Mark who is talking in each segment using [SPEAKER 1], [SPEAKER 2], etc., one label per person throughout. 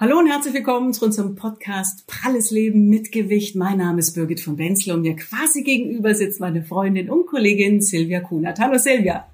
[SPEAKER 1] Hallo und herzlich willkommen zu unserem Podcast Pralles Leben mit Gewicht. Mein Name ist Birgit von Benzler und mir quasi gegenüber sitzt meine Freundin und Kollegin Silvia Kunert. Hallo Silvia.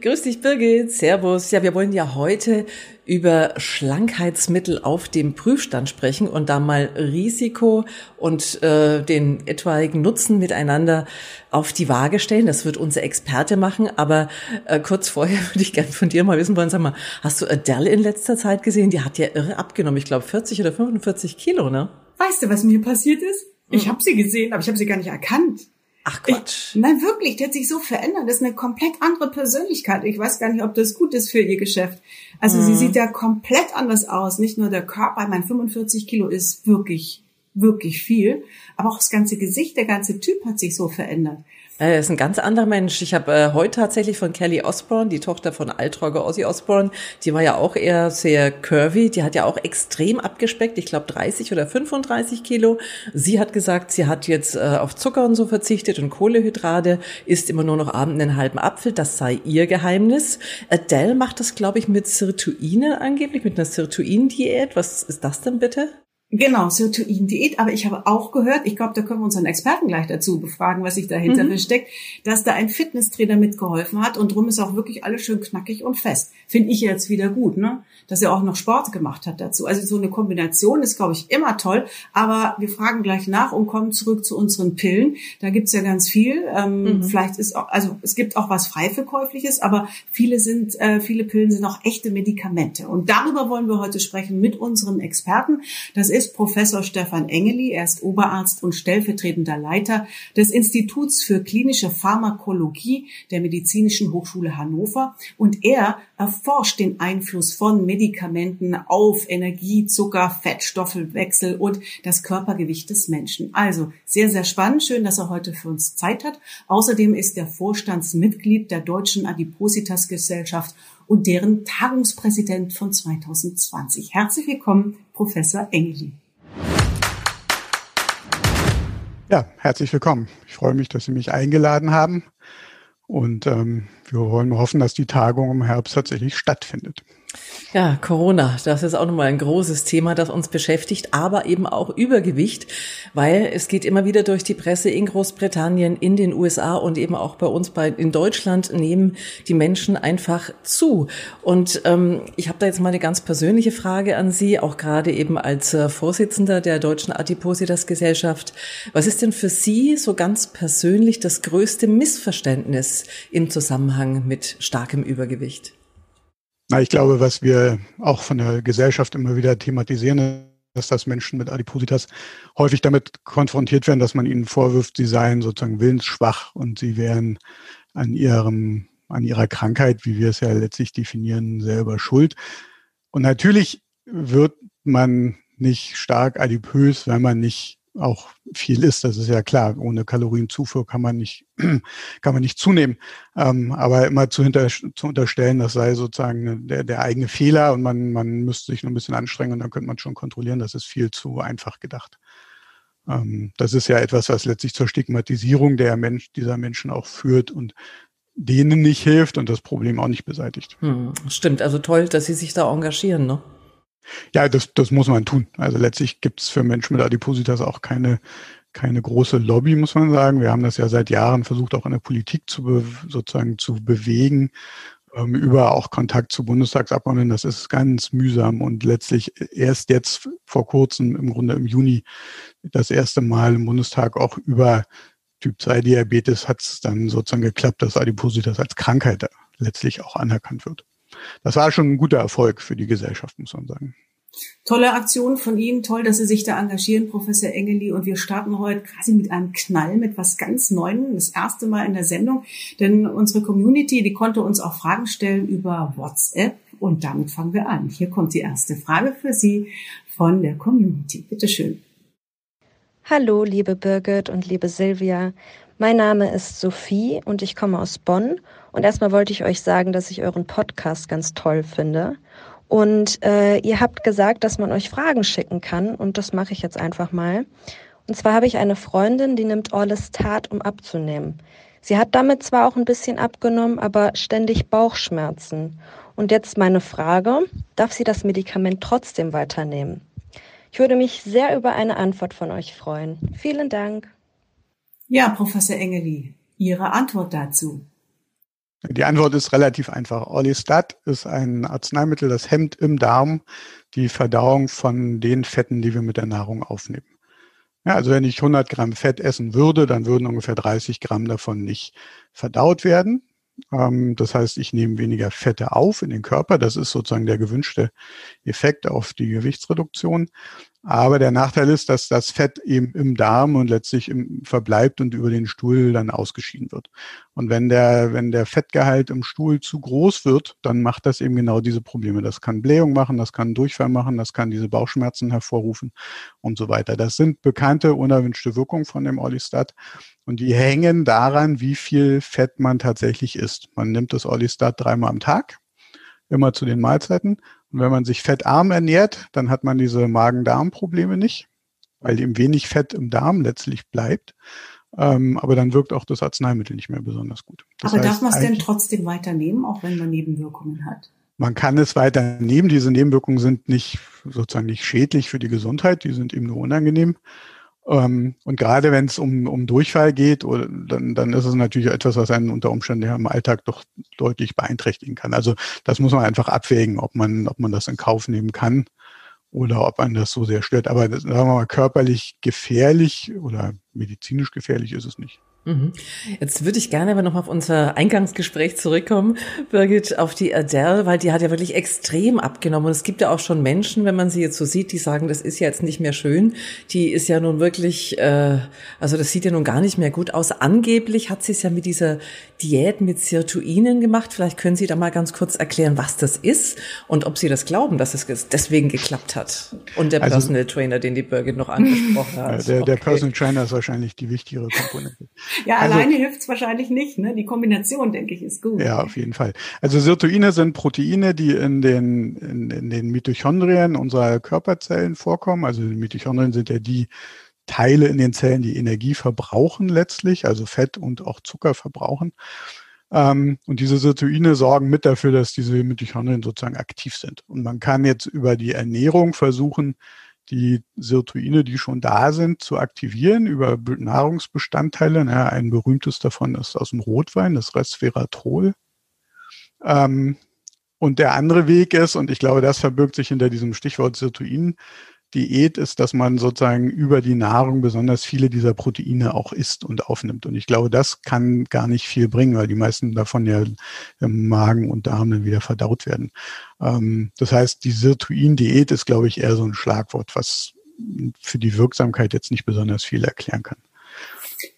[SPEAKER 2] Grüß dich, Birgit. Servus. Ja, wir wollen ja heute über Schlankheitsmittel auf dem Prüfstand sprechen und da mal Risiko und äh, den etwaigen Nutzen miteinander auf die Waage stellen. Das wird unser Experte machen. Aber äh, kurz vorher würde ich gerne von dir mal wissen wollen, sag mal, hast du Adele in letzter Zeit gesehen? Die hat ja irre abgenommen. Ich glaube 40 oder 45 Kilo, ne?
[SPEAKER 1] Weißt du, was mir passiert ist? Ich mhm. habe sie gesehen, aber ich habe sie gar nicht erkannt.
[SPEAKER 2] Ach Quatsch.
[SPEAKER 1] Ich, nein, wirklich, die hat sich so verändert. Das ist eine komplett andere Persönlichkeit. Ich weiß gar nicht, ob das gut ist für ihr Geschäft. Also mhm. sie sieht ja komplett anders aus. Nicht nur der Körper, mein 45 Kilo ist wirklich, wirklich viel, aber auch das ganze Gesicht, der ganze Typ hat sich so verändert.
[SPEAKER 2] Er ist ein ganz anderer Mensch. Ich habe äh, heute tatsächlich von Kelly Osborne, die Tochter von Altrogger Ozzy Osborne, die war ja auch eher sehr curvy, die hat ja auch extrem abgespeckt, ich glaube 30 oder 35 Kilo. Sie hat gesagt, sie hat jetzt äh, auf Zucker und so verzichtet und Kohlehydrate, isst immer nur noch abend einen halben Apfel, das sei ihr Geheimnis. Adele macht das, glaube ich, mit Sirtuinen angeblich, mit einer Sirtuin-Diät. Was ist das denn bitte?
[SPEAKER 1] Genau, Sirtuin-Diät. Aber ich habe auch gehört, ich glaube, da können wir unseren Experten gleich dazu befragen, was sich dahinter mhm. versteckt, dass da ein Fitnesstrainer mitgeholfen hat und drum ist auch wirklich alles schön knackig und fest. Finde ich jetzt wieder gut, ne? Dass er auch noch Sport gemacht hat dazu. Also so eine Kombination ist, glaube ich, immer toll. Aber wir fragen gleich nach und kommen zurück zu unseren Pillen. Da gibt's ja ganz viel. Ähm, mhm. Vielleicht ist auch, also es gibt auch was Freiverkäufliches, aber viele sind, äh, viele Pillen sind auch echte Medikamente. Und darüber wollen wir heute sprechen mit unserem Experten. Das ist ist Professor Stefan Engeli. Er ist Oberarzt und stellvertretender Leiter des Instituts für klinische Pharmakologie der Medizinischen Hochschule Hannover. Und er erforscht den Einfluss von Medikamenten auf Energie, Zucker, Fettstoffwechsel und das Körpergewicht des Menschen. Also sehr, sehr spannend. Schön, dass er heute für uns Zeit hat. Außerdem ist er Vorstandsmitglied der Deutschen Adipositas Gesellschaft und deren Tagungspräsident von 2020. Herzlich willkommen, Professor Engeli.
[SPEAKER 3] Ja, herzlich willkommen. Ich freue mich, dass Sie mich eingeladen haben. Und ähm, wir wollen hoffen, dass die Tagung im Herbst tatsächlich stattfindet.
[SPEAKER 2] Ja, Corona, das ist auch nochmal ein großes Thema, das uns beschäftigt, aber eben auch Übergewicht, weil es geht immer wieder durch die Presse in Großbritannien, in den USA und eben auch bei uns bei, in Deutschland nehmen die Menschen einfach zu. Und ähm, ich habe da jetzt mal eine ganz persönliche Frage an Sie, auch gerade eben als äh, Vorsitzender der Deutschen Adipositas Gesellschaft. Was ist denn für Sie so ganz persönlich das größte Missverständnis im Zusammenhang mit starkem Übergewicht?
[SPEAKER 3] Na, ich glaube, was wir auch von der Gesellschaft immer wieder thematisieren, ist, dass Menschen mit Adipositas häufig damit konfrontiert werden, dass man ihnen vorwirft, sie seien sozusagen willensschwach und sie wären an ihrem, an ihrer Krankheit, wie wir es ja letztlich definieren, selber schuld. Und natürlich wird man nicht stark adipös, wenn man nicht auch viel ist, das ist ja klar. Ohne Kalorienzufuhr kann man nicht, kann man nicht zunehmen. Ähm, aber immer zu, hinter, zu unterstellen, das sei sozusagen der, der eigene Fehler und man, man müsste sich nur ein bisschen anstrengen und dann könnte man schon kontrollieren, das ist viel zu einfach gedacht. Ähm, das ist ja etwas, was letztlich zur Stigmatisierung der Mensch, dieser Menschen auch führt und denen nicht hilft und das Problem auch nicht beseitigt.
[SPEAKER 2] Hm, stimmt, also toll, dass Sie sich da engagieren, ne?
[SPEAKER 3] Ja, das, das muss man tun. Also letztlich gibt es für Menschen mit Adipositas auch keine, keine große Lobby, muss man sagen. Wir haben das ja seit Jahren versucht, auch in der Politik zu be, sozusagen zu bewegen, ähm, über auch Kontakt zu Bundestagsabgeordneten. Das ist ganz mühsam und letztlich erst jetzt vor kurzem, im Grunde im Juni, das erste Mal im Bundestag auch über Typ 2 Diabetes hat es dann sozusagen geklappt, dass Adipositas als Krankheit letztlich auch anerkannt wird das war schon ein guter Erfolg für die Gesellschaft, muss man sagen.
[SPEAKER 1] Tolle Aktion von Ihnen, toll, dass Sie sich da engagieren, Professor Engeli. Und wir starten heute quasi mit einem Knall, mit was ganz Neuem, das erste Mal in der Sendung. Denn unsere Community, die konnte uns auch Fragen stellen über WhatsApp. Und damit fangen wir an. Hier kommt die erste Frage für Sie von der Community. Bitte schön.
[SPEAKER 4] Hallo, liebe Birgit und liebe Silvia. Mein Name ist Sophie und ich komme aus Bonn. Und erstmal wollte ich euch sagen, dass ich euren Podcast ganz toll finde. Und äh, ihr habt gesagt, dass man euch Fragen schicken kann. Und das mache ich jetzt einfach mal. Und zwar habe ich eine Freundin, die nimmt Orlistat, um abzunehmen. Sie hat damit zwar auch ein bisschen abgenommen, aber ständig Bauchschmerzen. Und jetzt meine Frage, darf sie das Medikament trotzdem weiternehmen? Ich würde mich sehr über eine Antwort von euch freuen. Vielen Dank.
[SPEAKER 1] Ja, Professor Engeli, Ihre Antwort dazu.
[SPEAKER 3] Die Antwort ist relativ einfach. Orlistat ist ein Arzneimittel, das hemmt im Darm die Verdauung von den Fetten, die wir mit der Nahrung aufnehmen. Ja, also wenn ich 100 Gramm Fett essen würde, dann würden ungefähr 30 Gramm davon nicht verdaut werden. Ähm, das heißt, ich nehme weniger Fette auf in den Körper. Das ist sozusagen der gewünschte Effekt auf die Gewichtsreduktion. Aber der Nachteil ist, dass das Fett eben im Darm und letztlich im, verbleibt und über den Stuhl dann ausgeschieden wird. Und wenn der, wenn der Fettgehalt im Stuhl zu groß wird, dann macht das eben genau diese Probleme. Das kann Blähung machen, das kann Durchfall machen, das kann diese Bauchschmerzen hervorrufen und so weiter. Das sind bekannte unerwünschte Wirkungen von dem Orlistat. Und die hängen daran, wie viel Fett man tatsächlich isst. Man nimmt das Orlistat dreimal am Tag, immer zu den Mahlzeiten. Und wenn man sich fettarm ernährt, dann hat man diese Magen-Darm-Probleme nicht, weil eben wenig Fett im Darm letztlich bleibt. Ähm, aber dann wirkt auch das Arzneimittel nicht mehr besonders gut.
[SPEAKER 1] Das aber darf man es denn trotzdem weiternehmen, auch wenn man Nebenwirkungen hat?
[SPEAKER 3] Man kann es weiter nehmen. Diese Nebenwirkungen sind nicht sozusagen nicht schädlich für die Gesundheit, die sind eben nur unangenehm. Ähm, und gerade wenn es um, um Durchfall geht, dann, dann ist es natürlich etwas, was einen unter Umständen ja im Alltag doch deutlich beeinträchtigen kann. Also das muss man einfach abwägen, ob man, ob man das in Kauf nehmen kann oder ob man das so sehr stört. Aber sagen wir mal, körperlich gefährlich oder medizinisch gefährlich ist es nicht.
[SPEAKER 2] Mhm. Jetzt würde ich gerne aber noch auf unser Eingangsgespräch zurückkommen, Birgit, auf die Adele, weil die hat ja wirklich extrem abgenommen. Und es gibt ja auch schon Menschen, wenn man sie jetzt so sieht, die sagen, das ist ja jetzt nicht mehr schön. Die ist ja nun wirklich, äh, also das sieht ja nun gar nicht mehr gut aus. Angeblich hat sie es ja mit dieser Diät mit Sirtuinen gemacht. Vielleicht können Sie da mal ganz kurz erklären, was das ist und ob Sie das glauben, dass es deswegen geklappt hat. Und der also, Personal Trainer, den die Birgit noch angesprochen hat.
[SPEAKER 3] Der, der okay. Personal Trainer ist wahrscheinlich die wichtigere Komponente.
[SPEAKER 1] Ja, also, alleine hilft es wahrscheinlich nicht. Ne? Die Kombination, denke ich, ist gut.
[SPEAKER 3] Ja, auf jeden Fall. Also Sirtuine sind Proteine, die in den, in, in den Mitochondrien unserer Körperzellen vorkommen. Also die Mitochondrien sind ja die Teile in den Zellen, die Energie verbrauchen letztlich, also Fett und auch Zucker verbrauchen. Ähm, und diese Sirtuine sorgen mit dafür, dass diese Mitochondrien sozusagen aktiv sind. Und man kann jetzt über die Ernährung versuchen, die Sirtuine, die schon da sind, zu aktivieren über Nahrungsbestandteile. Ja, ein berühmtes davon ist aus dem Rotwein, das Resveratrol. Ähm, und der andere Weg ist, und ich glaube, das verbirgt sich hinter diesem Stichwort Sirtuin, Diät ist, dass man sozusagen über die Nahrung besonders viele dieser Proteine auch isst und aufnimmt. Und ich glaube, das kann gar nicht viel bringen, weil die meisten davon ja im Magen und Darm dann wieder verdaut werden. Ähm, das heißt, die Sirtuin-Diät ist, glaube ich, eher so ein Schlagwort, was für die Wirksamkeit jetzt nicht besonders viel erklären kann.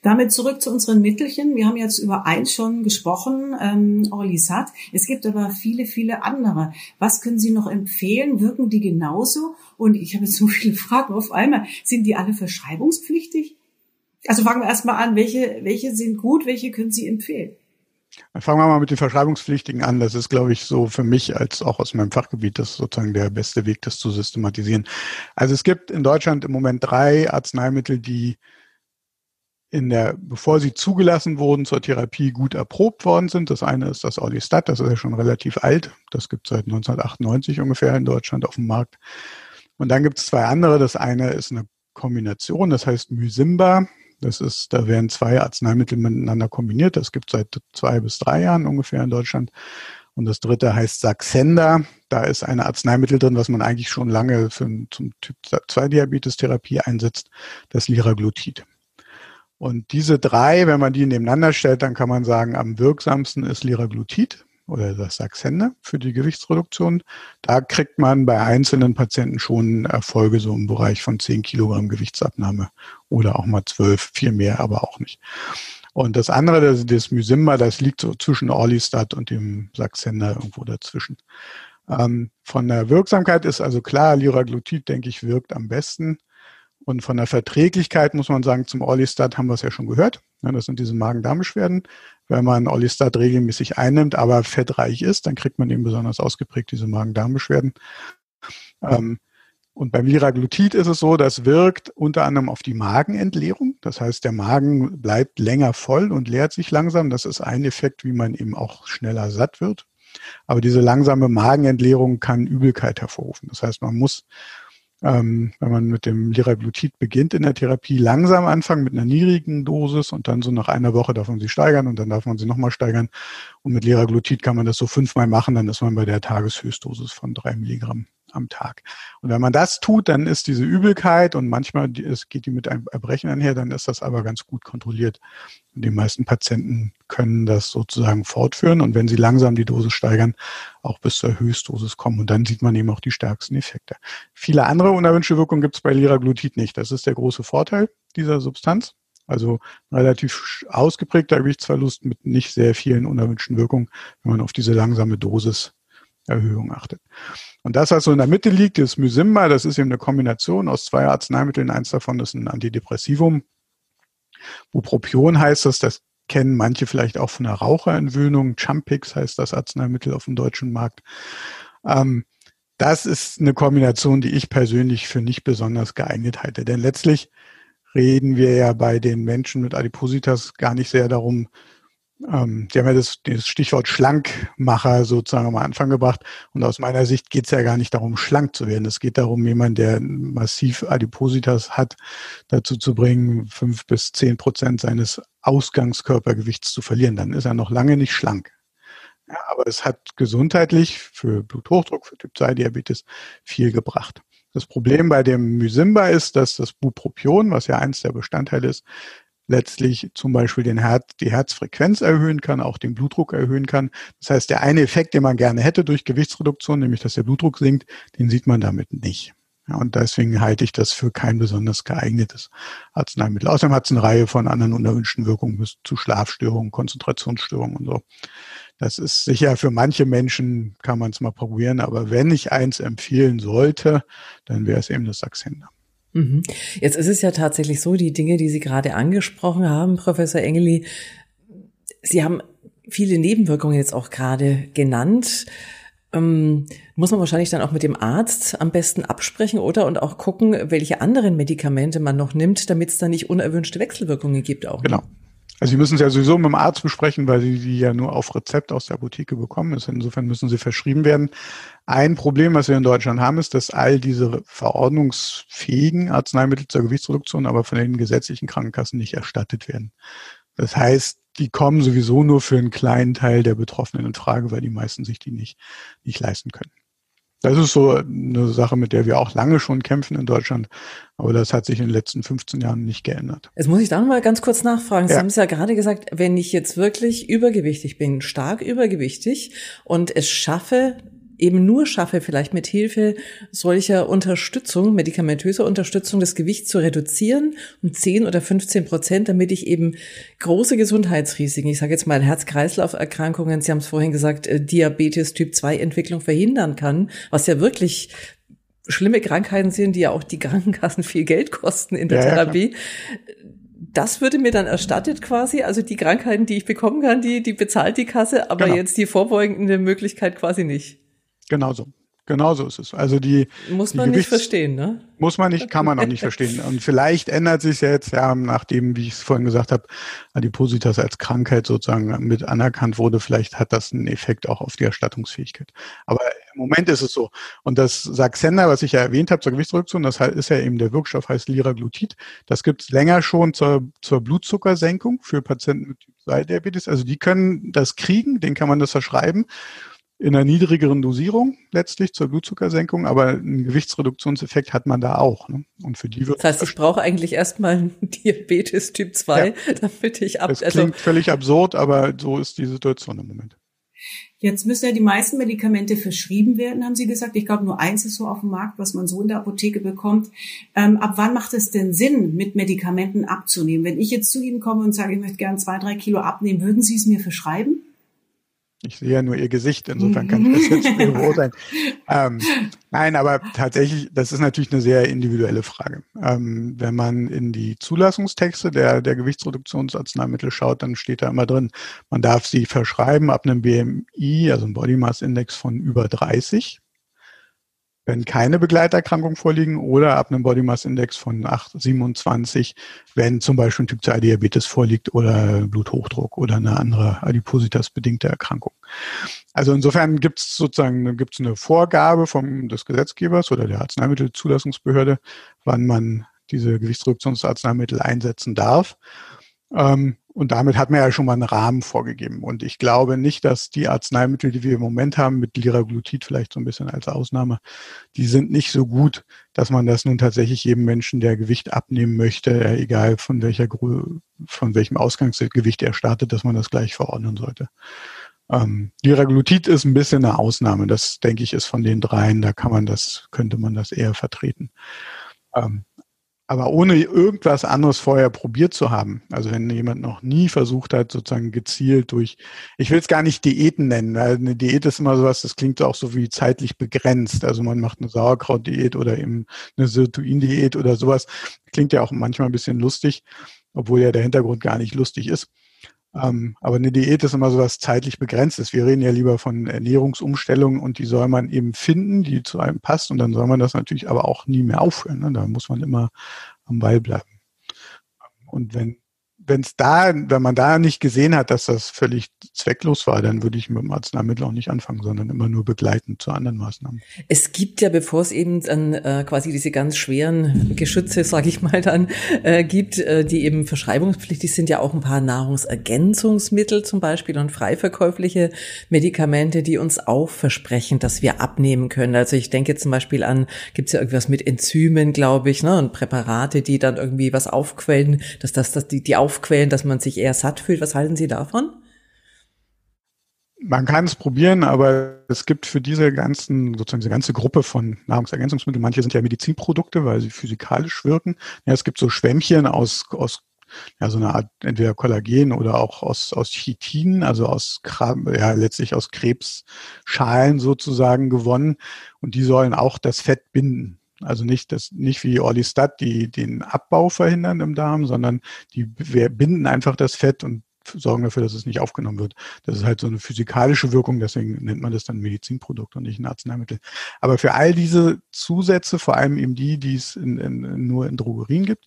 [SPEAKER 1] Damit zurück zu unseren Mittelchen. Wir haben jetzt über eins schon gesprochen, ähm, Orlisat. Es gibt aber viele, viele andere. Was können Sie noch empfehlen? Wirken die genauso? Und ich habe jetzt so viele Fragen auf einmal. Sind die alle verschreibungspflichtig? Also fangen wir erstmal an. Welche, welche sind gut? Welche können Sie empfehlen?
[SPEAKER 3] Fangen wir mal mit den Verschreibungspflichtigen an. Das ist, glaube ich, so für mich als auch aus meinem Fachgebiet, das ist sozusagen der beste Weg, das zu systematisieren. Also es gibt in Deutschland im Moment drei Arzneimittel, die in der, bevor sie zugelassen wurden zur Therapie, gut erprobt worden sind. Das eine ist das Orlistat, das ist ja schon relativ alt. Das gibt es seit 1998 ungefähr in Deutschland auf dem Markt. Und dann gibt es zwei andere. Das eine ist eine Kombination, das heißt Mysimba. Das ist, da werden zwei Arzneimittel miteinander kombiniert. Das gibt es seit zwei bis drei Jahren ungefähr in Deutschland. Und das dritte heißt Saxenda. Da ist ein Arzneimittel drin, was man eigentlich schon lange für, zum Typ 2 Diabetes Therapie einsetzt, das Liraglutid. Und diese drei, wenn man die nebeneinander stellt, dann kann man sagen, am wirksamsten ist Liraglutid oder das Saxenda für die Gewichtsreduktion. Da kriegt man bei einzelnen Patienten schon Erfolge so im Bereich von 10 Kilogramm Gewichtsabnahme oder auch mal 12, viel mehr, aber auch nicht. Und das andere, das, das Mysimba, das liegt so zwischen Orlistat und dem Saxenda irgendwo dazwischen. Ähm, von der Wirksamkeit ist also klar, Liraglutid, denke ich, wirkt am besten. Und von der Verträglichkeit muss man sagen, zum Orlistat haben wir es ja schon gehört. das sind diese Magen-Darm-Beschwerden. Wenn man Orlistat regelmäßig einnimmt, aber fettreich ist, dann kriegt man eben besonders ausgeprägt diese Magen-Darm-Beschwerden. Ähm, und beim Liraglutid ist es so, das wirkt unter anderem auf die Magenentleerung. Das heißt, der Magen bleibt länger voll und leert sich langsam. Das ist ein Effekt, wie man eben auch schneller satt wird. Aber diese langsame Magenentleerung kann Übelkeit hervorrufen. Das heißt, man muss ähm, wenn man mit dem Liraglutid beginnt in der Therapie, langsam anfangen mit einer niedrigen Dosis und dann so nach einer Woche darf man sie steigern und dann darf man sie nochmal steigern. Und mit Liraglutid kann man das so fünfmal machen, dann ist man bei der Tageshöchstdosis von drei Milligramm am Tag. Und wenn man das tut, dann ist diese Übelkeit und manchmal es geht die mit einem Erbrechen einher, dann ist das aber ganz gut kontrolliert. Und die meisten Patienten können das sozusagen fortführen und wenn sie langsam die Dosis steigern, auch bis zur Höchstdosis kommen. Und dann sieht man eben auch die stärksten Effekte. Viele andere unerwünschte Wirkungen gibt es bei Liraglutid nicht. Das ist der große Vorteil dieser Substanz. Also relativ ausgeprägter Gewichtsverlust mit nicht sehr vielen unerwünschten Wirkungen, wenn man auf diese langsame Dosis Erhöhung achtet. Und das, was so in der Mitte liegt, ist Mysimba. Das ist eben eine Kombination aus zwei Arzneimitteln. Eins davon ist ein Antidepressivum. Bupropion heißt das. Das kennen manche vielleicht auch von der Raucherentwöhnung. Champix heißt das Arzneimittel auf dem deutschen Markt. Ähm, das ist eine Kombination, die ich persönlich für nicht besonders geeignet halte. Denn letztlich reden wir ja bei den Menschen mit Adipositas gar nicht sehr darum, ähm, Sie haben ja das, das Stichwort Schlankmacher sozusagen am Anfang gebracht. Und aus meiner Sicht geht es ja gar nicht darum, schlank zu werden. Es geht darum, jemand, der massiv Adipositas hat, dazu zu bringen, fünf bis zehn Prozent seines Ausgangskörpergewichts zu verlieren. Dann ist er noch lange nicht schlank. Ja, aber es hat gesundheitlich für Bluthochdruck, für Typ-2-Diabetes viel gebracht. Das Problem bei dem Mysimba ist, dass das Bupropion, was ja eins der Bestandteile ist, letztlich zum Beispiel den Herz, die Herzfrequenz erhöhen kann, auch den Blutdruck erhöhen kann. Das heißt, der eine Effekt, den man gerne hätte durch Gewichtsreduktion, nämlich dass der Blutdruck sinkt, den sieht man damit nicht. Ja, und deswegen halte ich das für kein besonders geeignetes Arzneimittel. Außerdem hat es eine Reihe von anderen unerwünschten Wirkungen bis zu Schlafstörungen, Konzentrationsstörungen und so. Das ist sicher für manche Menschen kann man es mal probieren, aber wenn ich eins empfehlen sollte, dann wäre es eben das Saxenda.
[SPEAKER 2] Mhm. Jetzt ist es ja tatsächlich so, die Dinge, die Sie gerade angesprochen haben, Professor Engeli, Sie haben viele Nebenwirkungen jetzt auch gerade genannt. Ähm, muss man wahrscheinlich dann auch mit dem Arzt am besten absprechen oder und auch gucken, welche anderen Medikamente man noch nimmt, damit es da nicht unerwünschte Wechselwirkungen gibt auch.
[SPEAKER 3] Genau. Also Sie müssen es ja sowieso mit dem Arzt besprechen, weil Sie die ja nur auf Rezept aus der Apotheke bekommen. Also insofern müssen sie verschrieben werden. Ein Problem, was wir in Deutschland haben, ist, dass all diese verordnungsfähigen Arzneimittel zur Gewichtsreduktion aber von den gesetzlichen Krankenkassen nicht erstattet werden. Das heißt, die kommen sowieso nur für einen kleinen Teil der Betroffenen in Frage, weil die meisten sich die nicht, nicht leisten können. Das ist so eine Sache, mit der wir auch lange schon kämpfen in Deutschland. Aber das hat sich in den letzten 15 Jahren nicht geändert.
[SPEAKER 2] Jetzt muss ich da mal ganz kurz nachfragen. Sie ja. haben es ja gerade gesagt, wenn ich jetzt wirklich übergewichtig bin, stark übergewichtig und es schaffe, eben nur schaffe, vielleicht mit Hilfe solcher Unterstützung, medikamentöser Unterstützung, das Gewicht zu reduzieren um 10 oder 15 Prozent, damit ich eben große Gesundheitsrisiken, ich sage jetzt mal Herz-Kreislauf-Erkrankungen, Sie haben es vorhin gesagt, äh, Diabetes Typ 2 Entwicklung verhindern kann, was ja wirklich schlimme Krankheiten sind, die ja auch die Krankenkassen viel Geld kosten in der ja, Therapie. Ja, das würde mir dann erstattet quasi, also die Krankheiten, die ich bekommen kann, die, die bezahlt die Kasse, aber genau. jetzt die vorbeugende Möglichkeit quasi nicht.
[SPEAKER 3] Genauso. Genauso ist es. Also die
[SPEAKER 2] muss man die nicht verstehen, ne?
[SPEAKER 3] Muss man nicht, kann man auch nicht verstehen. Und vielleicht ändert sich jetzt, ja, nachdem, wie ich es vorhin gesagt habe, Adipositas als Krankheit sozusagen mit anerkannt wurde, vielleicht hat das einen Effekt auch auf die Erstattungsfähigkeit. Aber im Moment ist es so. Und das Saxenda, was ich ja erwähnt habe zur Gewichtsreduktion, das ist ja eben der Wirkstoff, heißt Liraglutid. Das gibt es länger schon zur, zur Blutzuckersenkung für Patienten mit Typ 2 Diabetes. Also die können das kriegen, den kann man das verschreiben in einer niedrigeren Dosierung letztlich zur Blutzuckersenkung, aber einen Gewichtsreduktionseffekt hat man da auch. Ne?
[SPEAKER 2] Und für die wird das heißt, ich brauche eigentlich erstmal einen Diabetes Typ 2, ja. damit ich ab.
[SPEAKER 3] Das also klingt also völlig absurd, aber so ist die Situation im Moment.
[SPEAKER 1] Jetzt müssen ja die meisten Medikamente verschrieben werden, haben Sie gesagt. Ich glaube, nur eins ist so auf dem Markt, was man so in der Apotheke bekommt. Ähm, ab wann macht es denn Sinn, mit Medikamenten abzunehmen? Wenn ich jetzt zu Ihnen komme und sage, ich möchte gern zwei, drei Kilo abnehmen, würden Sie es mir verschreiben?
[SPEAKER 3] Ich sehe ja nur ihr Gesicht, insofern kann ich das jetzt beurteilen. ähm, nein, aber tatsächlich, das ist natürlich eine sehr individuelle Frage. Ähm, wenn man in die Zulassungstexte der, der Gewichtsreduktionsarzneimittel schaut, dann steht da immer drin, man darf sie verschreiben ab einem BMI, also einem Body Mass Index von über 30. wenn keine Begleiterkrankungen vorliegen oder ab einem Body Mass Index von 8, 27, wenn zum Beispiel ein Typ 2 Diabetes vorliegt oder Bluthochdruck oder eine andere Adipositas-bedingte Erkrankung. Also insofern gibt es sozusagen gibt's eine Vorgabe vom, des Gesetzgebers oder der Arzneimittelzulassungsbehörde, wann man diese Gewichtsreduktionsarzneimittel einsetzen darf. Ähm, und damit hat man ja schon mal einen Rahmen vorgegeben. Und ich glaube nicht, dass die Arzneimittel, die wir im Moment haben, mit Liraglutid vielleicht so ein bisschen als Ausnahme, die sind nicht so gut, dass man das nun tatsächlich jedem Menschen, der Gewicht abnehmen möchte, egal von welcher von welchem Ausgangsgewicht er startet, dass man das gleich verordnen sollte. Ähm, Liraglutid ist ein bisschen eine Ausnahme. Das denke ich ist von den dreien. Da kann man das, könnte man das eher vertreten. Ähm, aber ohne irgendwas anderes vorher probiert zu haben, also wenn jemand noch nie versucht hat, sozusagen gezielt durch, ich will es gar nicht Diäten nennen, weil eine Diät ist immer sowas, das klingt auch so wie zeitlich begrenzt. Also man macht eine Sauerkrautdiät oder eben eine Sirtuin-Diät oder sowas. Klingt ja auch manchmal ein bisschen lustig, obwohl ja der Hintergrund gar nicht lustig ist. Ähm, aber eine Diät ist immer so was zeitlich begrenztes. Wir reden ja lieber von Ernährungsumstellungen und die soll man eben finden, die zu einem passt und dann soll man das natürlich aber auch nie mehr aufhören. Ne? Da muss man immer am Ball bleiben. Und wenn wenn es da, wenn man da nicht gesehen hat, dass das völlig zwecklos war, dann würde ich mit dem Arzneimittel auch nicht anfangen, sondern immer nur begleiten zu anderen Maßnahmen.
[SPEAKER 2] Es gibt ja, bevor es eben dann äh, quasi diese ganz schweren Geschütze, sage ich mal, dann äh, gibt, äh, die eben verschreibungspflichtig sind, ja auch ein paar Nahrungsergänzungsmittel zum Beispiel und freiverkäufliche Medikamente, die uns auch versprechen, dass wir abnehmen können. Also ich denke zum Beispiel an, gibt es ja irgendwas mit Enzymen, glaube ich, ne, und Präparate, die dann irgendwie was aufquellen, dass das, dass die, die Auf aufquellen, dass man sich eher satt fühlt. Was halten Sie davon?
[SPEAKER 3] Man kann es probieren, aber es gibt für diese ganzen, sozusagen diese ganze Gruppe von Nahrungsergänzungsmitteln, manche sind ja Medizinprodukte, weil sie physikalisch wirken. Ja, es gibt so Schwämmchen aus, aus ja, so eine Art entweder Kollagen oder auch aus, aus Chitin, also aus, ja, letztlich aus Krebsschalen sozusagen gewonnen. Und die sollen auch das Fett binden. Also nicht, das, nicht wie Orlistat, die den Abbau verhindern im Darm, sondern die binden einfach das Fett und sorgen dafür, dass es nicht aufgenommen wird. Das ist halt so eine physikalische Wirkung, deswegen nennt man das dann Medizinprodukt und nicht ein Arzneimittel. Aber für all diese Zusätze, vor allem eben die, die es in, in, nur in Drogerien gibt,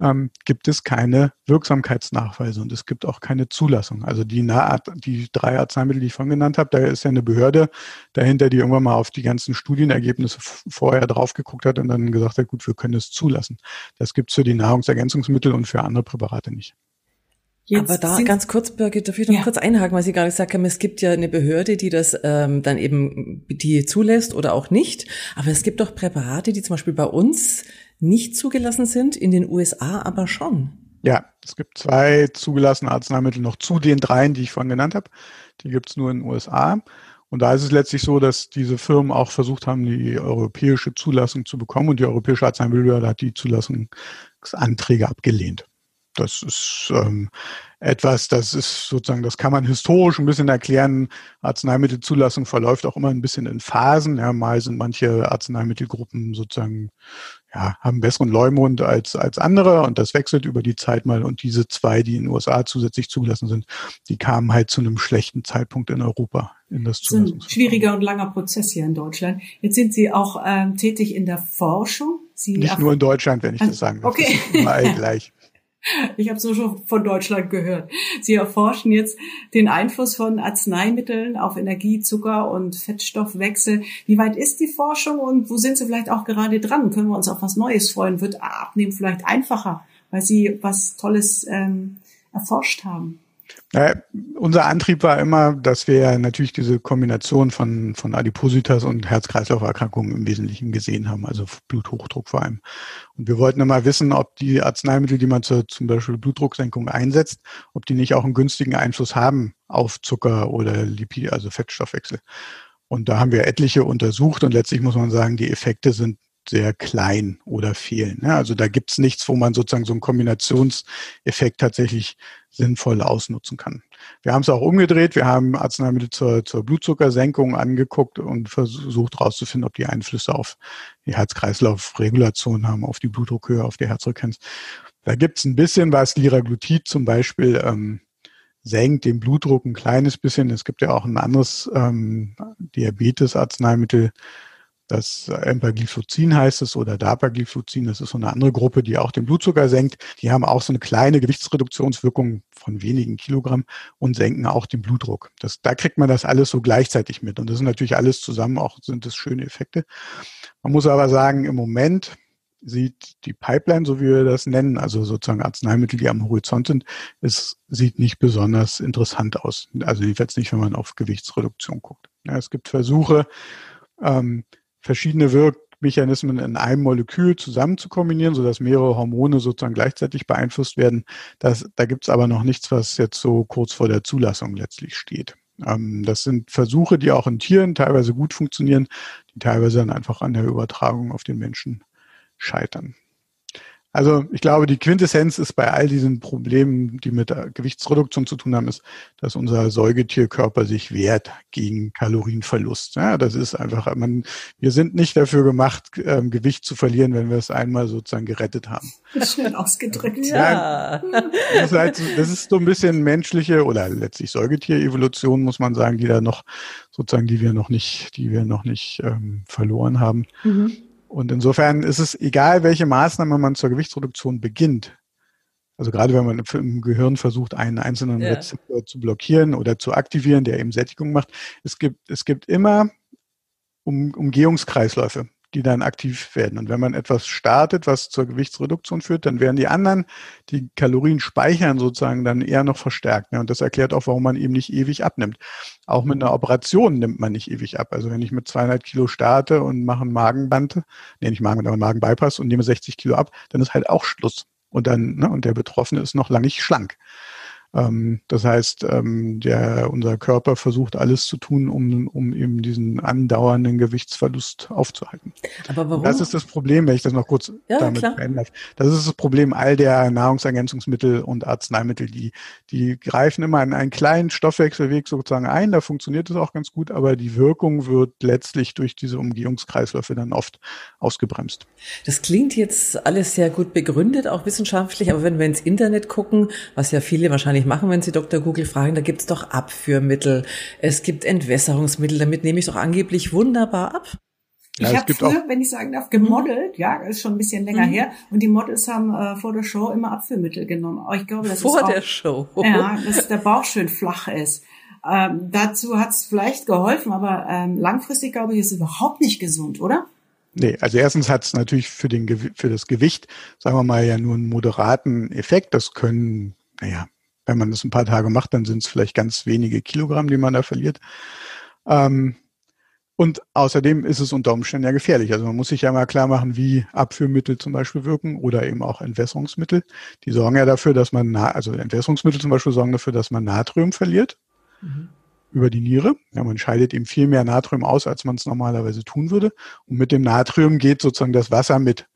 [SPEAKER 3] ähm, gibt es keine Wirksamkeitsnachweise und es gibt auch keine Zulassung. Also die, die drei Arzneimittel, die ich vorhin genannt habe, da ist ja eine Behörde dahinter, die irgendwann mal auf die ganzen Studienergebnisse vorher drauf geguckt hat und dann gesagt hat, gut, wir können es zulassen. Das gibt es für die Nahrungsergänzungsmittel und für andere Präparate nicht.
[SPEAKER 2] Jetzt Aber da ganz kurz, Birgit, darf ich noch ja. kurz einhaken, weil Sie gerade gesagt haben, es gibt ja eine Behörde, die das ähm, dann eben die zulässt oder auch nicht. Aber es gibt doch Präparate, die zum Beispiel bei uns nicht zugelassen sind, in den USA aber schon.
[SPEAKER 3] Ja, es gibt zwei zugelassene Arzneimittel noch zu den dreien, die ich vorhin genannt habe. Die gibt es nur in den USA. Und da ist es letztlich so, dass diese Firmen auch versucht haben, die europäische Zulassung zu bekommen. Und die Europäische Arzneimittelbehörde hat die Zulassungsanträge abgelehnt. Das ist ähm, etwas, das ist sozusagen, das kann man historisch ein bisschen erklären. Arzneimittelzulassung verläuft auch immer ein bisschen in Phasen. Ja, mal sind manche Arzneimittelgruppen sozusagen, ja, haben besseren Leumund als, als andere und das wechselt über die Zeit mal. Und diese zwei, die in den USA zusätzlich zugelassen sind, die kamen halt zu einem schlechten Zeitpunkt in Europa in das
[SPEAKER 1] Das ist ein schwieriger und langer Prozess hier in Deutschland. Jetzt sind Sie auch ähm, tätig in der Forschung.
[SPEAKER 3] Sie Nicht nur in Deutschland, wenn ich das sagen darf.
[SPEAKER 1] Okay.
[SPEAKER 3] Das gleich.
[SPEAKER 1] Ich habe so schon von Deutschland gehört. Sie erforschen jetzt den Einfluss von Arzneimitteln auf Energie, Zucker und Fettstoffwechsel. Wie weit ist die Forschung und wo sind Sie vielleicht auch gerade dran? Können wir uns auf was Neues freuen? Wird Abnehmen vielleicht einfacher, weil Sie was Tolles ähm, erforscht haben?
[SPEAKER 3] Ja, unser Antrieb war immer, dass wir natürlich diese Kombination von, von Adipositas und Herz-Kreislauf-Erkrankungen im Wesentlichen gesehen haben, also Bluthochdruck vor allem. Und wir wollten immer wissen, ob die Arzneimittel, die man zur zum Beispiel Blutdrucksenkung einsetzt, ob die nicht auch einen günstigen Einfluss haben auf Zucker oder Lipid, also Fettstoffwechsel. Und da haben wir etliche untersucht und letztlich muss man sagen, die Effekte sind sehr klein oder fehlen. Also da gibt's nichts, wo man sozusagen so einen Kombinationseffekt tatsächlich sinnvoll ausnutzen kann. Wir haben es auch umgedreht. Wir haben Arzneimittel zur, zur Blutzuckersenkung angeguckt und versucht herauszufinden, ob die Einflüsse auf die Herz-Kreislauf-Regulation haben, auf die Blutdruckhöhe, auf die Herzfrequenz. Da gibt's ein bisschen was. Liraglutid zum Beispiel ähm, senkt den Blutdruck ein kleines bisschen. Es gibt ja auch ein anderes ähm, Diabetes-Arzneimittel, Das Empagliflozin heißt es oder Dapagliflozin, das ist so eine andere Gruppe, die auch den Blutzucker senkt. Die haben auch so eine kleine Gewichtsreduktionswirkung von wenigen Kilogramm und senken auch den Blutdruck. Das, da kriegt man das alles so gleichzeitig mit. Und das sind natürlich alles zusammen auch, sind das schöne Effekte. Man muss aber sagen, im Moment sieht die Pipeline, so wie wir das nennen, also sozusagen Arzneimittel, die am Horizont sind, es sieht nicht besonders interessant aus. Also jedenfalls nicht, wenn man auf Gewichtsreduktion guckt. Ja, es gibt Versuche, ähm, verschiedene Wirkmechanismen in einem Molekül zusammen zu kombinieren, sodass mehrere Hormone sozusagen gleichzeitig beeinflusst werden. Das, da gibt es aber noch nichts, was jetzt so kurz vor der Zulassung letztlich steht. Ähm, das sind Versuche, die auch in Tieren teilweise gut funktionieren, die teilweise dann einfach an der Übertragung auf den Menschen scheitern. Also ich glaube, die Quintessenz ist bei all diesen Problemen, die mit Gewichtsreduktion zu tun haben, ist, dass unser Säugetierkörper sich wehrt gegen Kalorienverlust. Ja, das ist einfach, man, wir sind nicht dafür gemacht, ähm, Gewicht zu verlieren, wenn wir es einmal sozusagen gerettet haben.
[SPEAKER 1] Schön ausgedrückt.
[SPEAKER 2] Ja.
[SPEAKER 3] Das ist, halt, das ist so ein bisschen menschliche oder letztlich Säugetierevolution, muss man sagen, die da noch sozusagen, die wir noch nicht, die wir noch nicht ähm, verloren haben. Mhm. Und insofern ist es egal, welche Maßnahme man zur Gewichtsreduktion beginnt. Also gerade wenn man im Gehirn versucht, einen einzelnen ja. Rezeptor zu blockieren oder zu aktivieren, der eben Sättigung macht. Es gibt, es gibt immer um, Umgehungskreisläufe die dann aktiv werden. Und wenn man etwas startet, was zur Gewichtsreduktion führt, dann werden die anderen, die Kalorien speichern sozusagen, dann eher noch verstärkt. Und das erklärt auch, warum man eben nicht ewig abnimmt. Auch mit einer Operation nimmt man nicht ewig ab. Also wenn ich mit 200 Kilo starte und mache einen Magenband, nee, nicht Magenband, aber einen Magenbypass und nehme 60 Kilo ab, dann ist halt auch Schluss. Und dann, ne, und der Betroffene ist noch lange nicht schlank. Ähm, das heißt, ähm, der, unser Körper versucht alles zu tun, um, um eben diesen andauernden Gewichtsverlust aufzuhalten. Aber warum? Das ist das Problem, wenn ich das noch kurz ja, damit verändere. Das ist das Problem all der Nahrungsergänzungsmittel und Arzneimittel, die, die greifen immer in einen kleinen Stoffwechselweg sozusagen ein, da funktioniert es auch ganz gut, aber die Wirkung wird letztlich durch diese Umgehungskreisläufe dann oft ausgebremst.
[SPEAKER 2] Das klingt jetzt alles sehr gut begründet, auch wissenschaftlich, aber wenn wir ins Internet gucken, was ja viele wahrscheinlich machen, wenn Sie Dr. Google fragen, da gibt's doch Abführmittel, es gibt Entwässerungsmittel, damit nehme ich doch angeblich wunderbar ab.
[SPEAKER 1] Ja, ich habe früher, wenn ich sagen darf, gemodelt, ja, ist schon ein bisschen länger mhm. her. Und die Models haben äh, vor der Show immer Abführmittel genommen. Aber ich glaube, das
[SPEAKER 2] vor
[SPEAKER 1] ist auch,
[SPEAKER 2] der Show.
[SPEAKER 1] Ja, dass der Bauch schön flach ist. Ähm, dazu hat es vielleicht geholfen, aber ähm, langfristig glaube ich, ist es überhaupt nicht gesund, oder?
[SPEAKER 3] Nee, also erstens hat es natürlich für, den, für das Gewicht, sagen wir mal, ja nur einen moderaten Effekt. Das können, naja, wenn man das ein paar Tage macht, dann sind es vielleicht ganz wenige Kilogramm, die man da verliert. Ähm, und außerdem ist es unter Umständen ja gefährlich. Also man muss sich ja mal klar machen, wie Abführmittel zum Beispiel wirken oder eben auch Entwässerungsmittel. Die sorgen ja dafür, dass man, also Entwässerungsmittel zum Beispiel sorgen dafür, dass man Natrium verliert mhm. über die Niere. Ja, man scheidet eben viel mehr Natrium aus, als man es normalerweise tun würde. Und mit dem Natrium geht sozusagen das Wasser mit.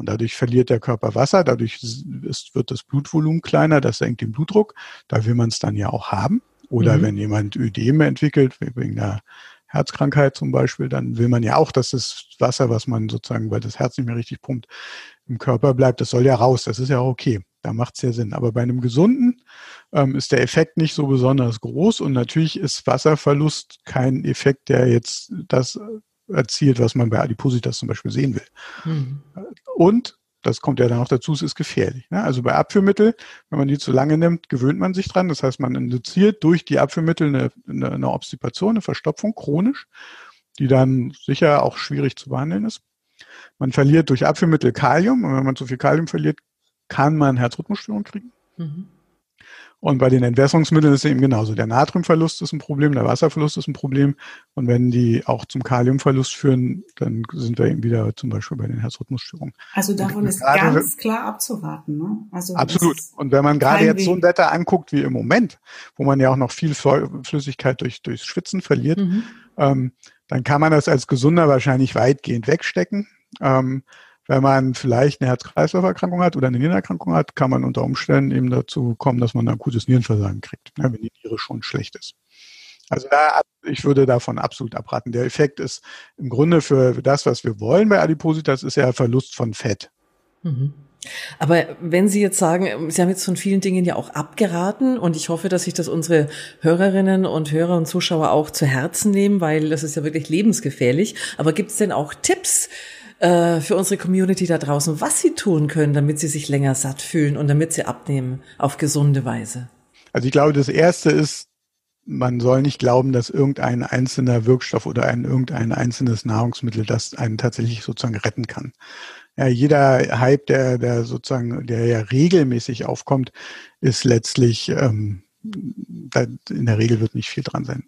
[SPEAKER 3] Und dadurch verliert der Körper Wasser, dadurch ist, wird das Blutvolumen kleiner, das senkt den Blutdruck. Da will man es dann ja auch haben. Oder mhm. wenn jemand Ödeme entwickelt, wegen einer Herzkrankheit zum Beispiel, dann will man ja auch, dass das Wasser, was man sozusagen, weil das Herz nicht mehr richtig pumpt, im Körper bleibt, das soll ja raus. Das ist ja auch okay. Da macht es ja Sinn. Aber bei einem gesunden ähm, ist der Effekt nicht so besonders groß und natürlich ist Wasserverlust kein Effekt, der jetzt das erzielt, was man bei Adipositas zum Beispiel sehen will. Mhm. Und das kommt ja dann noch dazu, es ist gefährlich. Ne? Also bei Abführmittel, wenn man die zu lange nimmt, gewöhnt man sich dran. Das heißt, man induziert durch die Abführmittel eine, eine, eine Obstipation, eine Verstopfung chronisch, die dann sicher auch schwierig zu behandeln ist. Man verliert durch Abführmittel Kalium und wenn man zu viel Kalium verliert, kann man Herzrhythmusstörungen kriegen. Mhm. Und bei den Entwässerungsmitteln ist es eben genauso. Der Natriumverlust ist ein Problem, der Wasserverlust ist ein Problem. Und wenn die auch zum Kaliumverlust führen, dann sind wir eben wieder zum Beispiel bei den Herzrhythmusstörungen.
[SPEAKER 1] Also davon ist ganz klar abzuraten. Ne? Also
[SPEAKER 3] absolut. Und wenn man gerade jetzt so ein Wetter anguckt wie im Moment, wo man ja auch noch viel Flüssigkeit durch, durchs Schwitzen verliert, mhm. ähm, dann kann man das als Gesunder wahrscheinlich weitgehend wegstecken. Ähm, wenn man vielleicht eine Herz-Kreislauf-Erkrankung hat oder eine Nierenerkrankung hat, kann man unter Umständen eben dazu kommen, dass man ein akutes Nierenversagen kriegt, ne, wenn die Niere schon schlecht ist. Also da, ich würde davon absolut abraten. Der Effekt ist im Grunde für das, was wir wollen bei Adipositas, ist ja Verlust von Fett. Mhm.
[SPEAKER 2] Aber wenn Sie jetzt sagen, Sie haben jetzt von vielen Dingen ja auch abgeraten und ich hoffe, dass sich das unsere Hörerinnen und Hörer und Zuschauer auch zu Herzen nehmen, weil das ist ja wirklich lebensgefährlich. Aber gibt es denn auch Tipps äh, für unsere Community da draußen, was sie tun können, damit sie sich länger satt fühlen und damit sie abnehmen auf gesunde Weise?
[SPEAKER 3] Also ich glaube, das Erste ist, man soll nicht glauben, dass irgendein einzelner Wirkstoff oder ein irgendein einzelnes Nahrungsmittel das einen tatsächlich sozusagen retten kann. Ja, jeder Hype, der, der sozusagen, der ja regelmäßig aufkommt, ist letztlich, ähm, in der Regel wird nicht viel dran sein.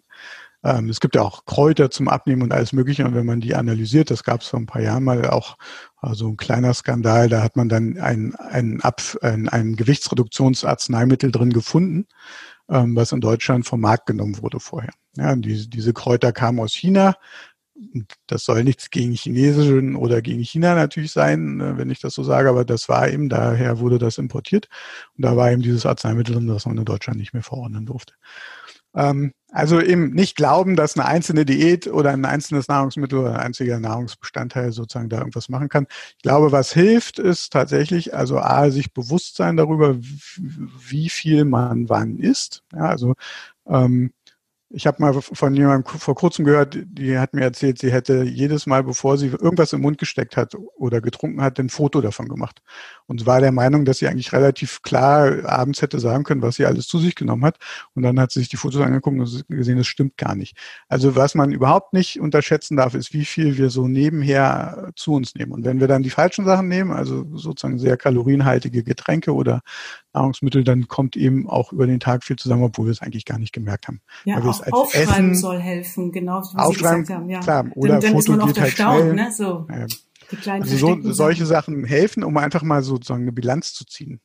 [SPEAKER 3] Ähm, es gibt ja auch Kräuter zum Abnehmen und alles Mögliche. Und wenn man die analysiert, das gab es vor ein paar Jahren mal auch also ein kleiner Skandal, da hat man dann ein, ein, Ab, ein, ein Gewichtsreduktionsarzneimittel drin gefunden, ähm, was in Deutschland vom Markt genommen wurde vorher. Ja, die, diese Kräuter kamen aus China. Das soll nichts gegen Chinesischen oder gegen China natürlich sein, äh, wenn ich das so sage, aber das war eben, daher wurde das importiert. Und da war eben dieses Arzneimittel drin, das man in Deutschland nicht mehr verordnen durfte. Ähm, also eben nicht glauben, dass eine einzelne Diät oder ein einzelnes Nahrungsmittel oder ein einziger Nahrungsbestandteil sozusagen da irgendwas machen kann. Ich glaube, was hilft, ist tatsächlich, also A, sich bewusst sein darüber, wie viel man wann isst. Ja, also ähm, ich habe mal von jemandem vor kurzem gehört, die hat mir erzählt, sie hätte jedes Mal, bevor sie irgendwas im Mund gesteckt hat oder getrunken hat, ein Foto davon gemacht. Und war der Meinung, dass sie eigentlich relativ klar abends hätte sagen können, was sie alles zu sich genommen hat. Und dann hat sie sich die Fotos angeguckt und gesehen, das stimmt gar nicht. Also was man überhaupt nicht unterschätzen darf, ist, wie viel wir so nebenher zu uns nehmen. Und wenn wir dann die falschen Sachen nehmen, also sozusagen sehr kalorienhaltige Getränke oder Nahrungsmittel, dann kommt eben auch über den Tag viel zusammen, obwohl wir es eigentlich gar nicht gemerkt haben.
[SPEAKER 1] Ja, auch aufschreiben Essen, soll helfen, genau wie
[SPEAKER 3] aufschreiben, Sie gesagt haben. Ja. Klar, oder dann, dann Foto geht halt schnell. Ne? So. Ja. also so, solche Sachen helfen, um einfach mal sozusagen eine Bilanz zu ziehen.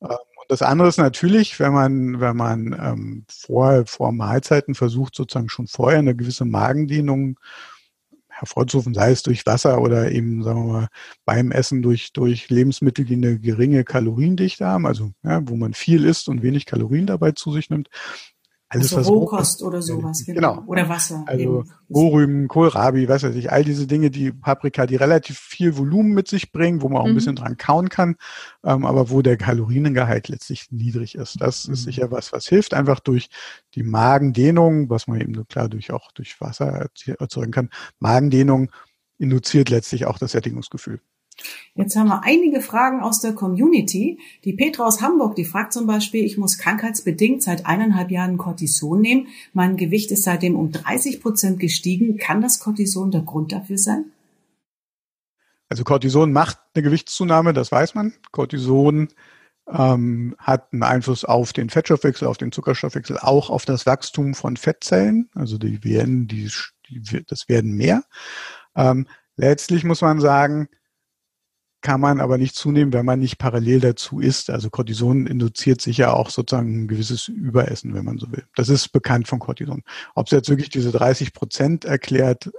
[SPEAKER 3] Ähm, und das andere ist natürlich, wenn man, wenn man ähm, vor, vor Mahlzeiten versucht, sozusagen schon vorher eine gewisse Magendehnung hervorzurufen, sei es durch Wasser oder eben, sagen wir mal, beim Essen durch, durch Lebensmittel, die eine geringe Kaloriendichte haben, also ja, wo man viel isst und wenig Kalorien dabei zu sich nimmt,
[SPEAKER 1] also Rohkost oder sowas. Genau. genau. Oder Wasser.
[SPEAKER 3] Also Rohrrüben, Kohlrabi, was weiß ich, all diese Dinge, die Paprika, die relativ viel Volumen mit sich bringen, wo man auch ein mhm. bisschen dran kauen kann, ähm, aber wo der Kaloriengehalt letztlich niedrig ist. Das mhm. ist sicher was, was hilft, einfach durch die Magendehnung, was man eben klar durch auch durch Wasser erzeugen kann. Magendehnung induziert letztlich auch das Sättigungsgefühl.
[SPEAKER 1] Jetzt haben wir einige Fragen aus der Community. Die Petra aus Hamburg, die fragt zum Beispiel, ich muss krankheitsbedingt seit eineinhalb Jahren Cortison nehmen. Mein Gewicht ist seitdem um 30 Prozent gestiegen. Kann das Cortison der Grund dafür sein?
[SPEAKER 3] Also Cortison macht eine Gewichtszunahme, das weiß man. Cortison ähm, hat einen Einfluss auf den Fettstoffwechsel, auf den Zuckerstoffwechsel, auch auf das Wachstum von Fettzellen. Also die werden, die, die das werden mehr. Ähm, letztlich muss man sagen, kann man aber nicht zunehmen, wenn man nicht parallel dazu isst. Also Cortison induziert sicher auch sozusagen ein gewisses Überessen, wenn man so will. Das ist bekannt von Cortison. Ob es jetzt wirklich diese 30 Prozent erklärt,